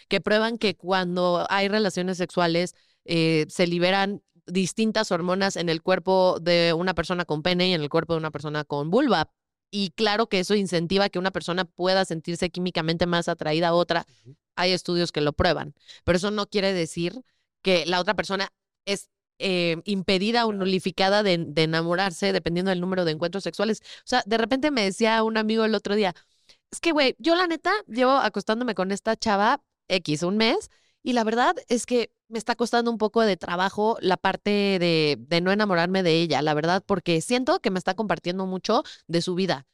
que prueban que cuando hay relaciones sexuales eh, se liberan distintas hormonas en el cuerpo de una persona con pene y en el cuerpo de una persona con vulva. Y claro que eso incentiva que una persona pueda sentirse químicamente más atraída a otra. Hay estudios que lo prueban, pero eso no quiere decir que la otra persona es eh, impedida o nulificada de, de enamorarse dependiendo del número de encuentros sexuales. O sea, de repente me decía un amigo el otro día, es que, güey, yo la neta llevo acostándome con esta chava X un mes y la verdad es que me está costando un poco de trabajo la parte de, de no enamorarme de ella, la verdad, porque siento que me está compartiendo mucho de su vida.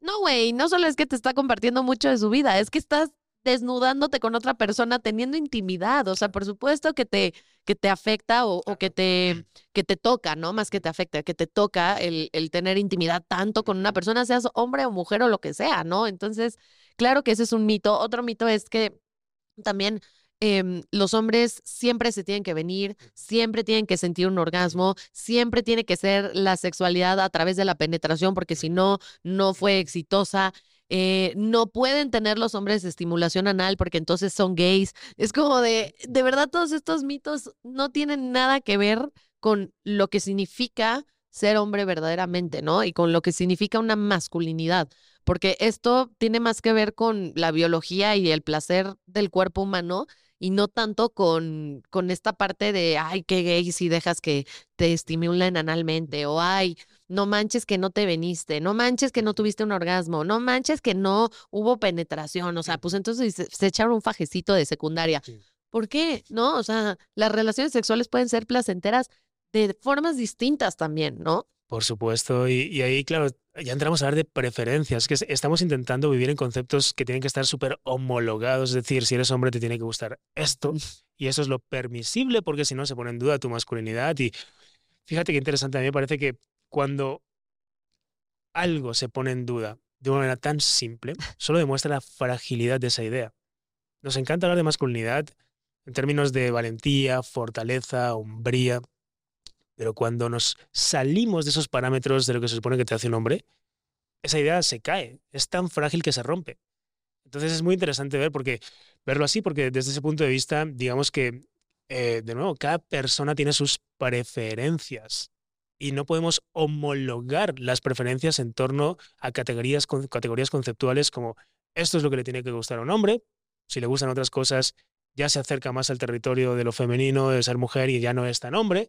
No, güey, no solo es que te está compartiendo mucho de su vida, es que estás desnudándote con otra persona teniendo intimidad. O sea, por supuesto que te, que te afecta o, o que, te, que te toca, ¿no? Más que te afecta, que te toca el, el tener intimidad tanto con una persona, seas hombre o mujer o lo que sea, ¿no? Entonces, claro que ese es un mito. Otro mito es que también em, los hombres siempre se tienen que venir, siempre tienen que sentir un orgasmo, siempre tiene que ser la sexualidad a través de la penetración, porque si no, no fue exitosa. Eh, no pueden tener los hombres estimulación anal porque entonces son gays. Es como de, de verdad, todos estos mitos no tienen nada que ver con lo que significa ser hombre verdaderamente, ¿no? Y con lo que significa una masculinidad porque esto tiene más que ver con la biología y el placer del cuerpo humano y no tanto con, con esta parte de, ay, qué gay si dejas que te estimulen analmente, o ay, no manches que no te veniste, no manches que no tuviste un orgasmo, no manches que no hubo penetración, o sea, pues entonces se, se echaron un fajecito de secundaria. Sí. ¿Por qué? ¿No? O sea, las relaciones sexuales pueden ser placenteras de formas distintas también, ¿no? Por supuesto, y, y ahí, claro, ya entramos a hablar de preferencias, que es- estamos intentando vivir en conceptos que tienen que estar súper homologados, es decir, si eres hombre te tiene que gustar esto, y eso es lo permisible, porque si no se pone en duda tu masculinidad. Y fíjate qué interesante, a mí me parece que cuando algo se pone en duda de una manera tan simple, solo demuestra la fragilidad de esa idea. Nos encanta hablar de masculinidad en términos de valentía, fortaleza, hombría, pero cuando nos salimos de esos parámetros de lo que se supone que te hace un hombre, esa idea se cae, es tan frágil que se rompe. Entonces es muy interesante ver porque verlo así, porque desde ese punto de vista, digamos que, eh, de nuevo, cada persona tiene sus preferencias y no podemos homologar las preferencias en torno a categorías, categorías conceptuales como esto es lo que le tiene que gustar a un hombre, si le gustan otras cosas ya se acerca más al territorio de lo femenino, de ser mujer y ya no es tan hombre,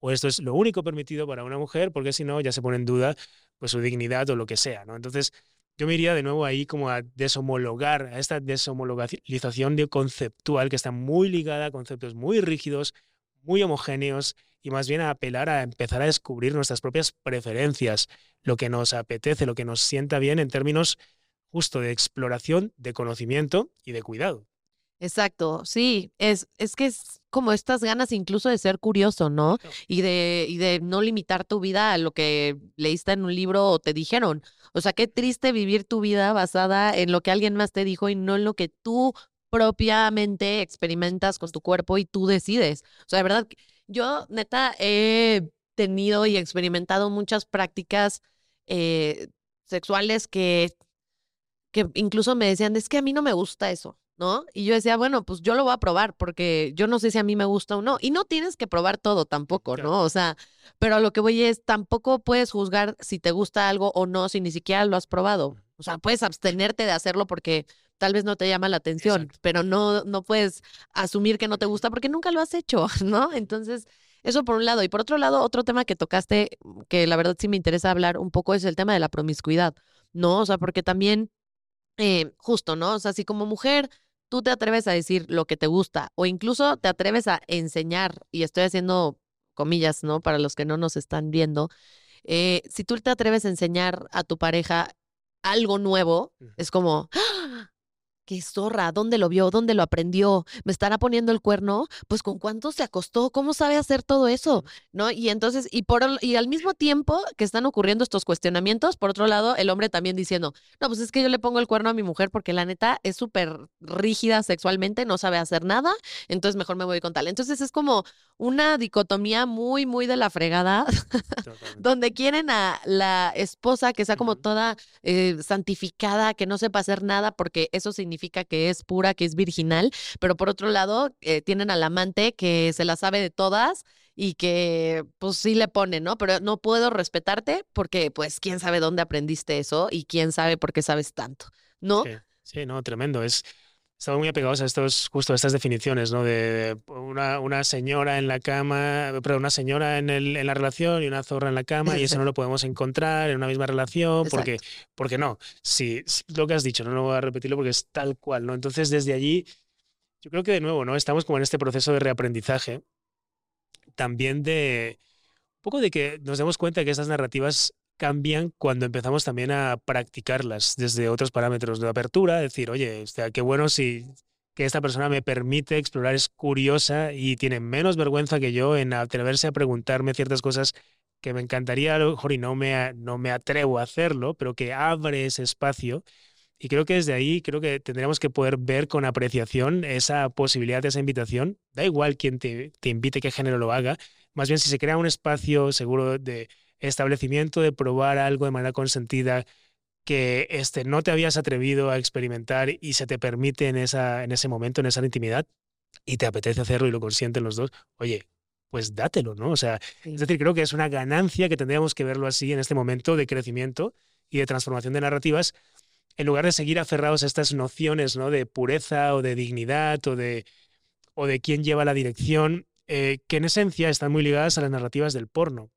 o esto es lo único permitido para una mujer, porque si no ya se pone en duda pues su dignidad o lo que sea. Entonces, yo me iría de nuevo ahí como a deshomologar, a esta deshomologización de conceptual que está muy ligada a conceptos muy rígidos, muy homogéneos y más bien a apelar a empezar a descubrir nuestras propias preferencias, lo que nos apetece, lo que nos sienta bien en términos justo de exploración, de conocimiento y de cuidado. Exacto, sí, es, es que es como estas ganas incluso de ser curioso, ¿no? Y de, y de no limitar tu vida a lo que leíste en un libro o te dijeron. O sea, qué triste vivir tu vida basada en lo que alguien más te dijo y no en lo que tú propiamente experimentas con tu cuerpo y tú decides. O sea, de verdad, yo neta he tenido y experimentado muchas prácticas eh, sexuales que, que incluso me decían, es que a mí no me gusta eso. ¿no? Y yo decía, bueno, pues yo lo voy a probar porque yo no sé si a mí me gusta o no. Y no tienes que probar todo tampoco, Claro. ¿no? O sea, pero a lo que voy es, tampoco puedes juzgar si te gusta algo o no si ni siquiera lo has probado. O sea, puedes abstenerte de hacerlo porque tal vez no te llama la atención, Exacto. pero no, no puedes asumir que no te gusta porque nunca lo has hecho, ¿no? Entonces, eso por un lado. Y por otro lado, otro tema que tocaste, que la verdad sí me interesa hablar un poco, es el tema de la promiscuidad, ¿no? O sea, porque también, eh, justo, ¿no? O sea, si como mujer tú te atreves a decir lo que te gusta o incluso te atreves a enseñar, y estoy haciendo comillas, ¿no? Para los que no nos están viendo, eh, si tú te atreves a enseñar a tu pareja algo nuevo, es como, ¡Ah! ¡Qué zorra! ¿Dónde lo vio? ¿Dónde lo aprendió? ¿Me estará poniendo el cuerno? Pues con cuánto se acostó, ¿cómo sabe hacer todo eso? ¿No? Y entonces, y por y al mismo tiempo que están ocurriendo estos cuestionamientos, por otro lado, el hombre también diciendo, no, pues es que yo le pongo el cuerno a mi mujer porque la neta es súper rígida sexualmente, no sabe hacer nada, entonces mejor me voy con tal. Entonces es como una dicotomía muy, muy de la fregada, donde quieren a la esposa que sea como toda eh, santificada, que no sepa hacer nada, porque eso significa que es pura, que es virginal, pero por otro lado eh, tienen al amante que se la sabe de todas y que pues sí le pone, ¿no? Pero no puedo respetarte porque pues quién sabe dónde aprendiste eso y quién sabe por qué sabes tanto, ¿no? Sí, sí, no, tremendo. Es, estamos muy apegados a estos, justo a estas definiciones, ¿no? De una, una señora en la cama, perdón, una señora en, el, en, la relación y una zorra en la cama, y eso no lo podemos encontrar en una misma relación, porque, porque no. Si, lo que has dicho, no, no voy a repetirlo porque es tal cual, ¿no? Entonces, desde allí, yo creo que de nuevo, ¿no? Estamos como en este proceso de reaprendizaje, también de un poco de que nos demos cuenta que estas narrativas cambian cuando empezamos también a practicarlas desde otros parámetros de apertura, decir, oye, o qué bueno si que esta persona me permite explorar, es curiosa y tiene menos vergüenza que yo en atreverse a preguntarme ciertas cosas que me encantaría a lo mejor y no me, no me atrevo a hacerlo, pero que abre ese espacio. Y creo que desde ahí creo que tendríamos que poder ver con apreciación esa posibilidad, esa invitación. Da igual quién te, te invite, qué género lo haga. Más bien si se crea un espacio seguro de, establecimiento de probar algo de manera consentida que este, no te habías atrevido a experimentar y se te permite en, esa, en ese momento, en esa intimidad, y te apetece hacerlo y lo consienten los dos, oye, pues dátelo, ¿no? O sea, es decir, creo que es una ganancia que tendríamos que verlo así en este momento de crecimiento y de transformación de narrativas, en lugar de seguir aferrados a estas nociones, ¿no? De pureza o de dignidad o de, o de quién lleva la dirección, eh, que en esencia están muy ligadas a las narrativas del porno.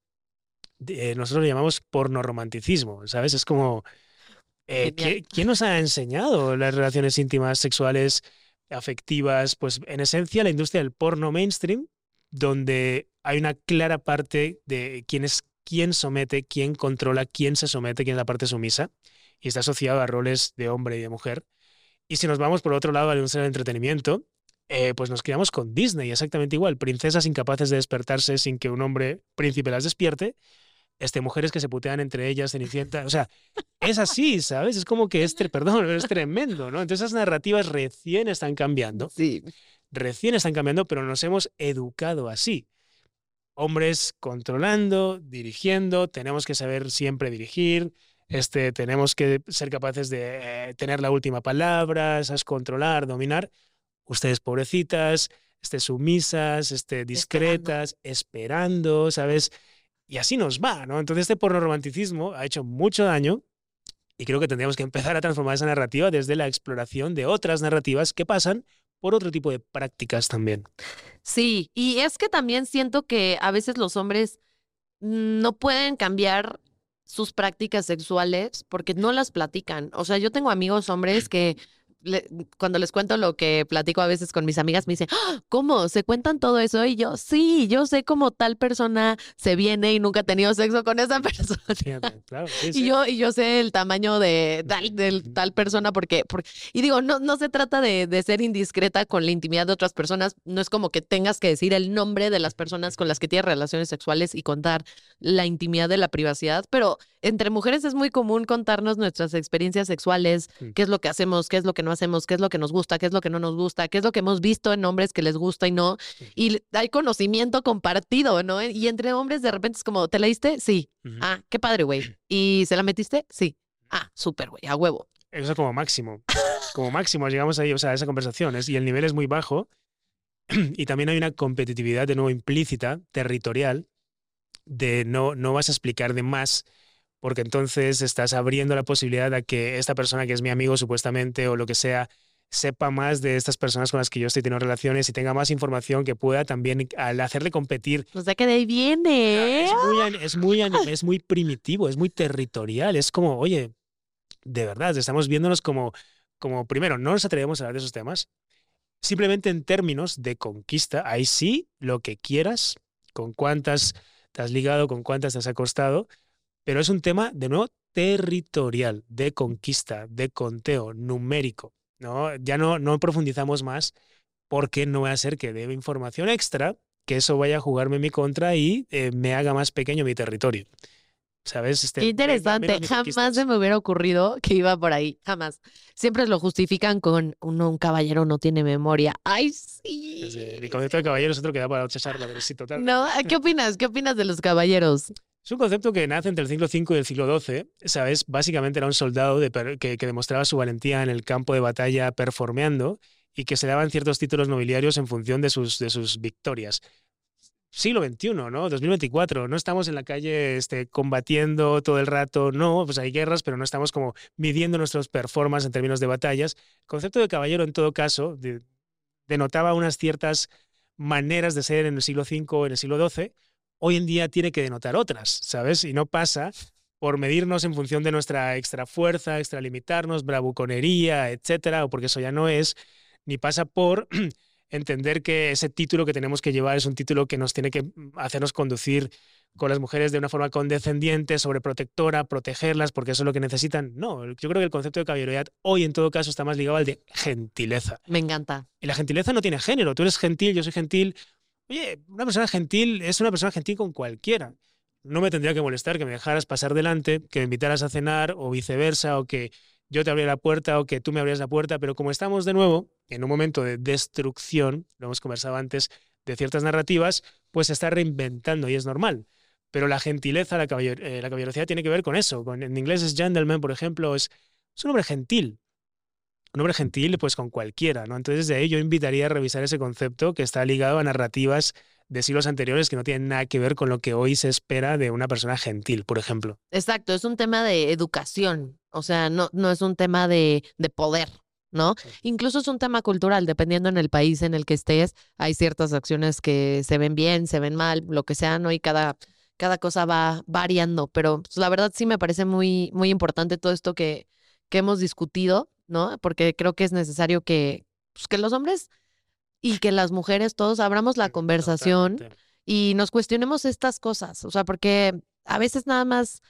Eh, nosotros lo llamamos porno-romanticismo, ¿sabes? Es como, eh, ¿quién nos ha enseñado las relaciones íntimas, sexuales, afectivas? Pues en esencia la industria del porno mainstream, donde hay una clara parte de quién es quién somete, quién controla, quién se somete, quién es la parte sumisa, y está asociado a roles de hombre y de mujer. Y si nos vamos por otro lado a la industria del entretenimiento, eh, pues nos criamos con Disney, exactamente igual, princesas incapaces de despertarse sin que un hombre príncipe las despierte, este, mujeres que se putean entre ellas, Cenicienta. O sea, es así, ¿sabes? Es como que es, perdón, es tremendo, ¿no? Entonces esas narrativas recién están cambiando. Sí. Recién están cambiando, pero nos hemos educado así. Hombres controlando, dirigiendo, tenemos que saber siempre dirigir, este, tenemos que ser capaces de eh, tener la última palabra, es controlar, dominar. Ustedes pobrecitas, este, sumisas, este, discretas, esperando ¿sabes? Y así nos va, ¿no? Entonces este porno romanticismo ha hecho mucho daño y creo que tendríamos que empezar a transformar esa narrativa desde la exploración de otras narrativas que pasan por otro tipo de prácticas también. Sí, y es que también siento que a veces los hombres no pueden cambiar sus prácticas sexuales porque no las platican. O sea, yo tengo amigos hombres que cuando les cuento lo que platico a veces con mis amigas, me dicen, ¡Ah! ¿cómo? ¿Se cuentan todo eso? Y yo, sí, yo sé cómo tal persona se viene y nunca ha tenido sexo con esa persona. Y, yo, y yo sé el tamaño de tal, tal persona porque, porque, y digo, no, no se trata de, de, ser indiscreta con la intimidad de otras personas, no es como que tengas que decir el nombre de las personas con las que tienes relaciones sexuales y contar la intimidad de la privacidad, pero entre mujeres es muy común contarnos nuestras experiencias sexuales, qué es lo que hacemos, qué es lo que no hacemos, qué es lo que nos gusta, qué es lo que no nos gusta, qué es lo que hemos visto en hombres que les gusta y no. Y hay conocimiento compartido, ¿no? Y entre hombres de repente es como, ¿te la diste? Sí. Ah, qué padre, güey. ¿Y se la metiste? Sí. Ah, súper, güey, a huevo. Eso es como máximo. Como máximo llegamos ahí, o sea, a esa conversación. y el nivel es muy bajo. y también hay una competitividad de nuevo implícita, territorial, de no, no vas a explicar de más porque entonces estás abriendo la posibilidad de que esta persona que es mi amigo supuestamente o lo que sea sepa más de estas personas con las que yo estoy teniendo relaciones y tenga más información que pueda también al hacerle competir. O sea que de ahí viene. Es muy, es muy, es muy primitivo, es muy territorial, es como, oye, de verdad, estamos viéndonos como, como primero, no nos atrevemos a hablar de esos temas, simplemente en términos de conquista, ahí sí, lo que quieras, con cuántas te has ligado, con cuántas te has acostado, pero es un tema, de nuevo, territorial, de conquista, de conteo, numérico. ¿no? Ya no, no profundizamos más porque no va a ser que debe información extra, que eso vaya a jugarme en mi contra y eh, me haga más pequeño mi territorio. ¿Sabes? Este, Qué interesante. Jamás se me hubiera ocurrido que iba por ahí. Jamás. Siempre lo justifican con uno, un caballero no tiene memoria. ¡Ay, sí! El concepto de caballero es otro que da para otra charla, pero sí, total. No, ¿qué opinas? ¿Qué opinas de los caballeros? Es un concepto que nace entre el siglo V y el siglo XII, ¿sabes? Básicamente era un soldado que, demostraba su valentía en el campo de batalla performeando y que se daban ciertos títulos nobiliarios en función de sus, de sus victorias. siglo XXI, ¿no? 2024. No estamos en la calle este, combatiendo todo el rato, no, pues hay guerras, pero no estamos como midiendo nuestros performances en términos de batallas. El concepto de caballero, en todo caso, denotaba unas ciertas maneras de ser en el siglo V o en el siglo XII. Hoy en día tiene que denotar otras, ¿sabes? Y no pasa por medirnos en función de nuestra extra fuerza, extralimitarnos, bravuconería, etcétera, o porque eso ya no es, ni pasa por entender que ese título que tenemos que llevar es un título que nos tiene que mm, hacernos conducir con las mujeres de una forma condescendiente, sobreprotectora, protegerlas porque eso es lo que necesitan. No, yo creo que el concepto de caballerosidad hoy en todo caso está más ligado al de gentileza. Me encanta. Y la gentileza no tiene género. Tú eres gentil, yo soy gentil. Oye, una persona gentil es una persona gentil con cualquiera. No me tendría que molestar que me dejaras pasar delante, que me invitaras a cenar o viceversa, o que yo te abriera la puerta o que tú me abrías la puerta, pero como estamos de nuevo en un momento de destrucción, lo hemos conversado antes, de ciertas narrativas, pues se está reinventando y es normal. Pero la gentileza, la, eh, caballerosidad tiene que ver con eso. en inglés es gentleman, por ejemplo, es, un hombre gentil. Un hombre gentil, pues con cualquiera, ¿no? Entonces, de ahí yo invitaría a revisar ese concepto que está ligado a narrativas de siglos anteriores que no tienen nada que ver con lo que hoy se espera de una persona gentil, por ejemplo. Exacto, es un tema de educación, o sea, no, no es un tema de, de poder. ¿no? Incluso es un tema cultural, dependiendo en el país en el que estés, hay ciertas acciones que se ven bien, se ven mal, lo que sea, ¿no? Y cada, cada cosa va variando, pero pues, la verdad sí me parece muy, muy importante todo esto que, que hemos discutido, ¿no? Porque creo que es necesario que, pues, que los hombres y que las mujeres todos abramos la conversación y nos cuestionemos estas cosas, o sea, porque a veces nada más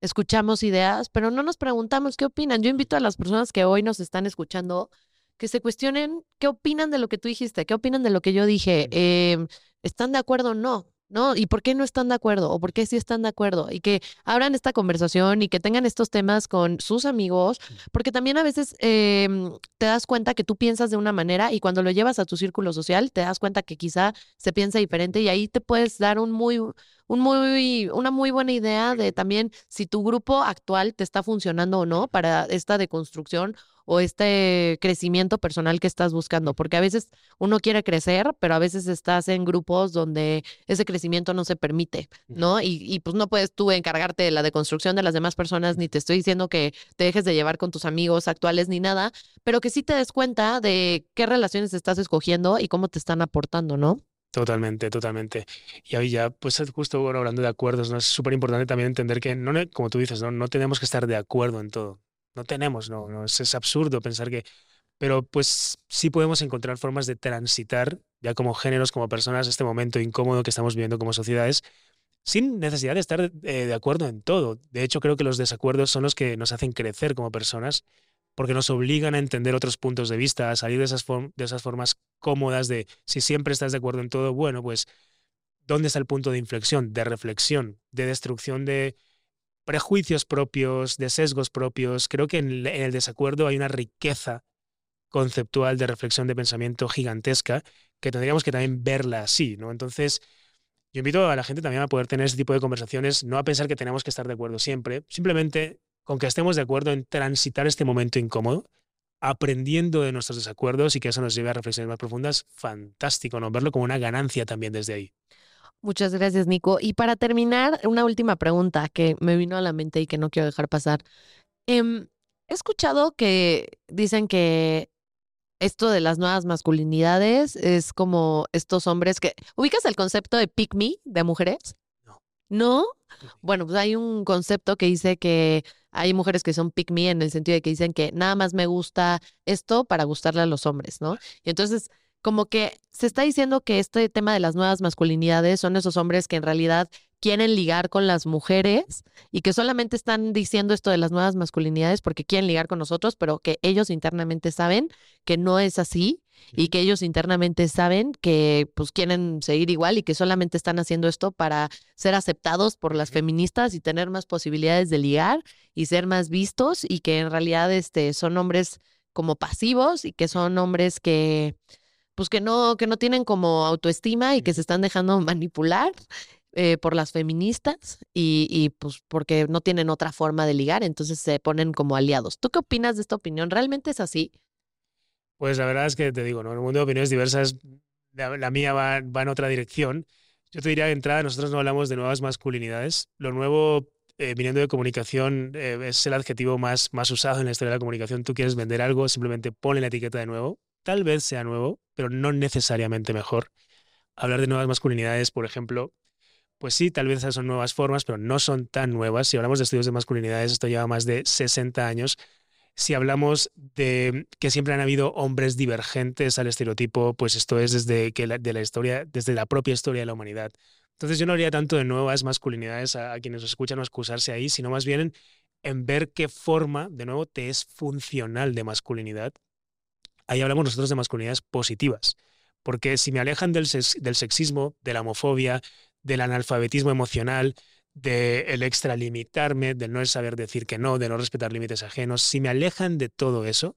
escuchamos ideas, pero no nos preguntamos qué opinan. Yo invito a las personas que hoy nos están escuchando que se cuestionen qué opinan de lo que tú dijiste, qué opinan de lo que yo dije. Em, ¿Están de acuerdo o no? ¿No? ¿Y por qué no están de acuerdo? ¿O por qué sí están de acuerdo? Y que abran esta conversación y que tengan estos temas con sus amigos, porque también a veces em, te das cuenta que tú piensas de una manera y cuando lo llevas a tu círculo social te das cuenta que quizá se piensa diferente y ahí te puedes dar un muy, un muy, una muy buena idea de también si tu grupo actual te está funcionando o no para esta deconstrucción o este crecimiento personal que estás buscando, porque a veces uno quiere crecer, pero a veces estás en grupos donde ese crecimiento no se permite, ¿no? Y, y pues no puedes tú encargarte de la deconstrucción de las demás personas, ni te estoy diciendo que te dejes de llevar con tus amigos actuales ni nada, pero que sí te des cuenta de qué relaciones estás escogiendo y cómo te están aportando, ¿no? Totalmente, totalmente. Y ahí ya, pues justo hablando de acuerdos, ¿no? es súper importante también entender que, no, como tú dices, ¿no? no tenemos que estar de acuerdo en todo no tenemos, no, no es, absurdo pensar que... Pero pues sí podemos encontrar formas de transitar, ya como géneros, como personas, este momento incómodo que estamos viviendo como sociedades, sin necesidad de estar eh, de acuerdo en todo. De hecho, creo que los desacuerdos son los que nos hacen crecer como personas, porque nos obligan a entender otros puntos de vista, a salir de esas, de esas formas cómodas de si siempre estás de acuerdo en todo, bueno, pues, ¿dónde está el punto de inflexión, de reflexión, de destrucción de, prejuicios propios, de sesgos propios. Creo que en, el desacuerdo hay una riqueza conceptual de reflexión de pensamiento gigantesca que tendríamos que también verla así, ¿no? Entonces, yo invito a la gente también a poder tener ese tipo de conversaciones, no a pensar que tenemos que estar de acuerdo siempre, simplemente con que estemos de acuerdo en transitar este momento incómodo, aprendiendo de nuestros desacuerdos y que eso nos lleve a reflexiones más profundas, fantástico, ¿no? Verlo como una ganancia también desde ahí. Muchas gracias, Nico. Y para terminar, una última pregunta que me vino a la mente y que no quiero dejar pasar. Em, he escuchado que dicen que esto de las nuevas masculinidades es como estos hombres que... ¿Ubicas el concepto de pick me de mujeres? No. ¿No? Bueno, pues hay un concepto que dice que hay mujeres que son pick me en el sentido de que dicen que nada más me gusta esto para gustarle a los hombres, ¿no? Y entonces como que se está diciendo que este tema de las nuevas masculinidades son esos hombres que en realidad quieren ligar con las mujeres y que solamente están diciendo esto de las nuevas masculinidades porque quieren ligar con nosotros, pero que ellos internamente saben que no es así y que ellos internamente saben que pues quieren seguir igual y que solamente están haciendo esto para ser aceptados por las feministas y tener más posibilidades de ligar y ser más vistos y que en realidad este son hombres como pasivos y que son hombres que pues que no, que no tienen como autoestima y que se están dejando manipular eh, por las feministas y, y, pues porque no tienen otra forma de ligar, entonces se ponen como aliados. ¿Tú qué opinas de esta opinión? ¿Realmente es así? Pues la verdad es que te digo, ¿no? En el mundo de opiniones diversas, la, mía va, va, en otra dirección, Yo te diría de entrada, nosotros no hablamos de nuevas masculinidades. Lo nuevo, eh, viniendo de comunicación, eh, es el adjetivo más, más usado en la historia de la comunicación. Tú quieres vender algo, simplemente ponle la etiqueta de nuevo. Tal vez sea nuevo, pero no necesariamente mejor. Hablar de nuevas masculinidades, por ejemplo, pues sí, tal vez esas son nuevas formas, pero no son tan nuevas. Si hablamos de estudios de masculinidades, esto lleva más de 60 años si hablamos de que siempre han habido hombres divergentes al estereotipo, pues esto es desde que la, de la historia, desde la propia historia de la humanidad. Entonces yo no haría tanto de nuevas masculinidades a, quienes nos escuchan o excusarse ahí, sino más bien en, ver qué forma, de nuevo, te es funcional de masculinidad. Ahí hablamos nosotros de masculinidades positivas. Porque si me alejan del, sexismo, de la homofobia, del analfabetismo emocional, del el extralimitarme, del no saber decir que no, de no respetar límites ajenos, si me alejan de todo eso,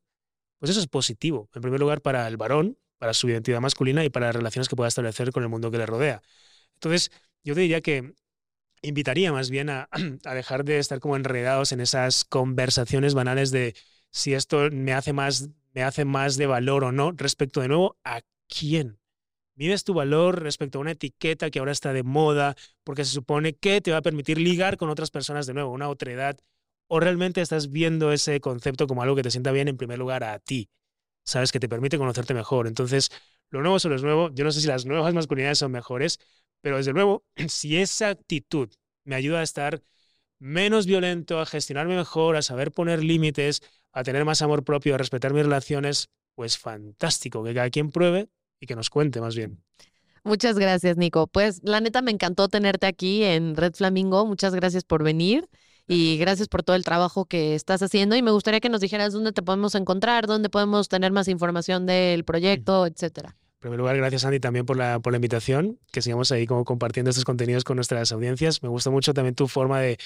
pues eso es positivo. En primer lugar, para el varón, para su identidad masculina y para las relaciones que pueda establecer con el mundo que le rodea. Entonces, yo diría que invitaría más bien a, a dejar de estar como enredados en esas conversaciones banales de si esto me hace más, me hace más de valor o no respecto de nuevo a quién mides tu valor respecto a una etiqueta que ahora está de moda, porque se supone que te va a permitir ligar con otras personas de nuevo, una otra edad, o realmente estás viendo ese concepto como algo que te sienta bien en primer lugar a ti, sabes, que te permite conocerte mejor. Entonces, lo nuevo sobre lo nuevo, yo no sé si las nuevas masculinidades son mejores, pero desde luego, si esa actitud me ayuda a estar menos violento, a gestionarme mejor, a saber poner límites, a tener más amor propio, a respetar mis relaciones, pues fantástico, que cada quien pruebe y que nos cuente más bien. Muchas gracias, Nico. Pues la neta me encantó tenerte aquí en Red Flamingo. Muchas gracias por venir y gracias por todo el trabajo que estás haciendo. Y me gustaría que nos dijeras dónde te podemos encontrar, dónde podemos tener más información del proyecto, etcétera. En primer lugar, gracias Andy también por la, por la invitación, que sigamos ahí como compartiendo estos contenidos con nuestras audiencias. Me gusta mucho también tu forma de,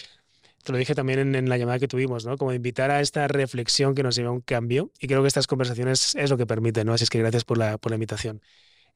te lo dije también en, la llamada que tuvimos, ¿no? Como invitar a esta reflexión que nos lleva a un cambio y creo que estas conversaciones es lo que permiten, ¿no? Así es que gracias por la, invitación.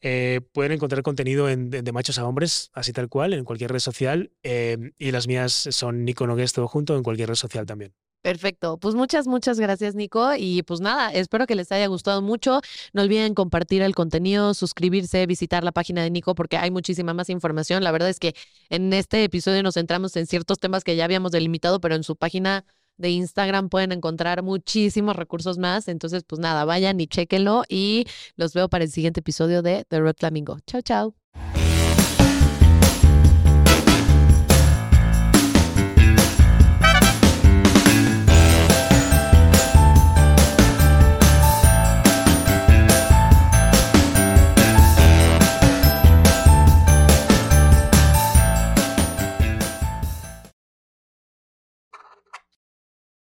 Eh, pueden encontrar contenido en, de, machos a hombres, así tal cual, en cualquier red social eh, y las mías son Nico Nogues todo junto en cualquier red social también. Perfecto. Pues muchas, muchas gracias, Nico. Y pues nada, espero que les haya gustado mucho. No olviden compartir el contenido, suscribirse, visitar la página de Nico porque hay muchísima más información. La verdad es que en este episodio nos centramos en ciertos temas que ya habíamos delimitado, pero en su página de Instagram pueden encontrar muchísimos recursos más. Entonces, pues nada, vayan y chequenlo y los veo para el siguiente episodio de The Red Flamingo. Chao, chao.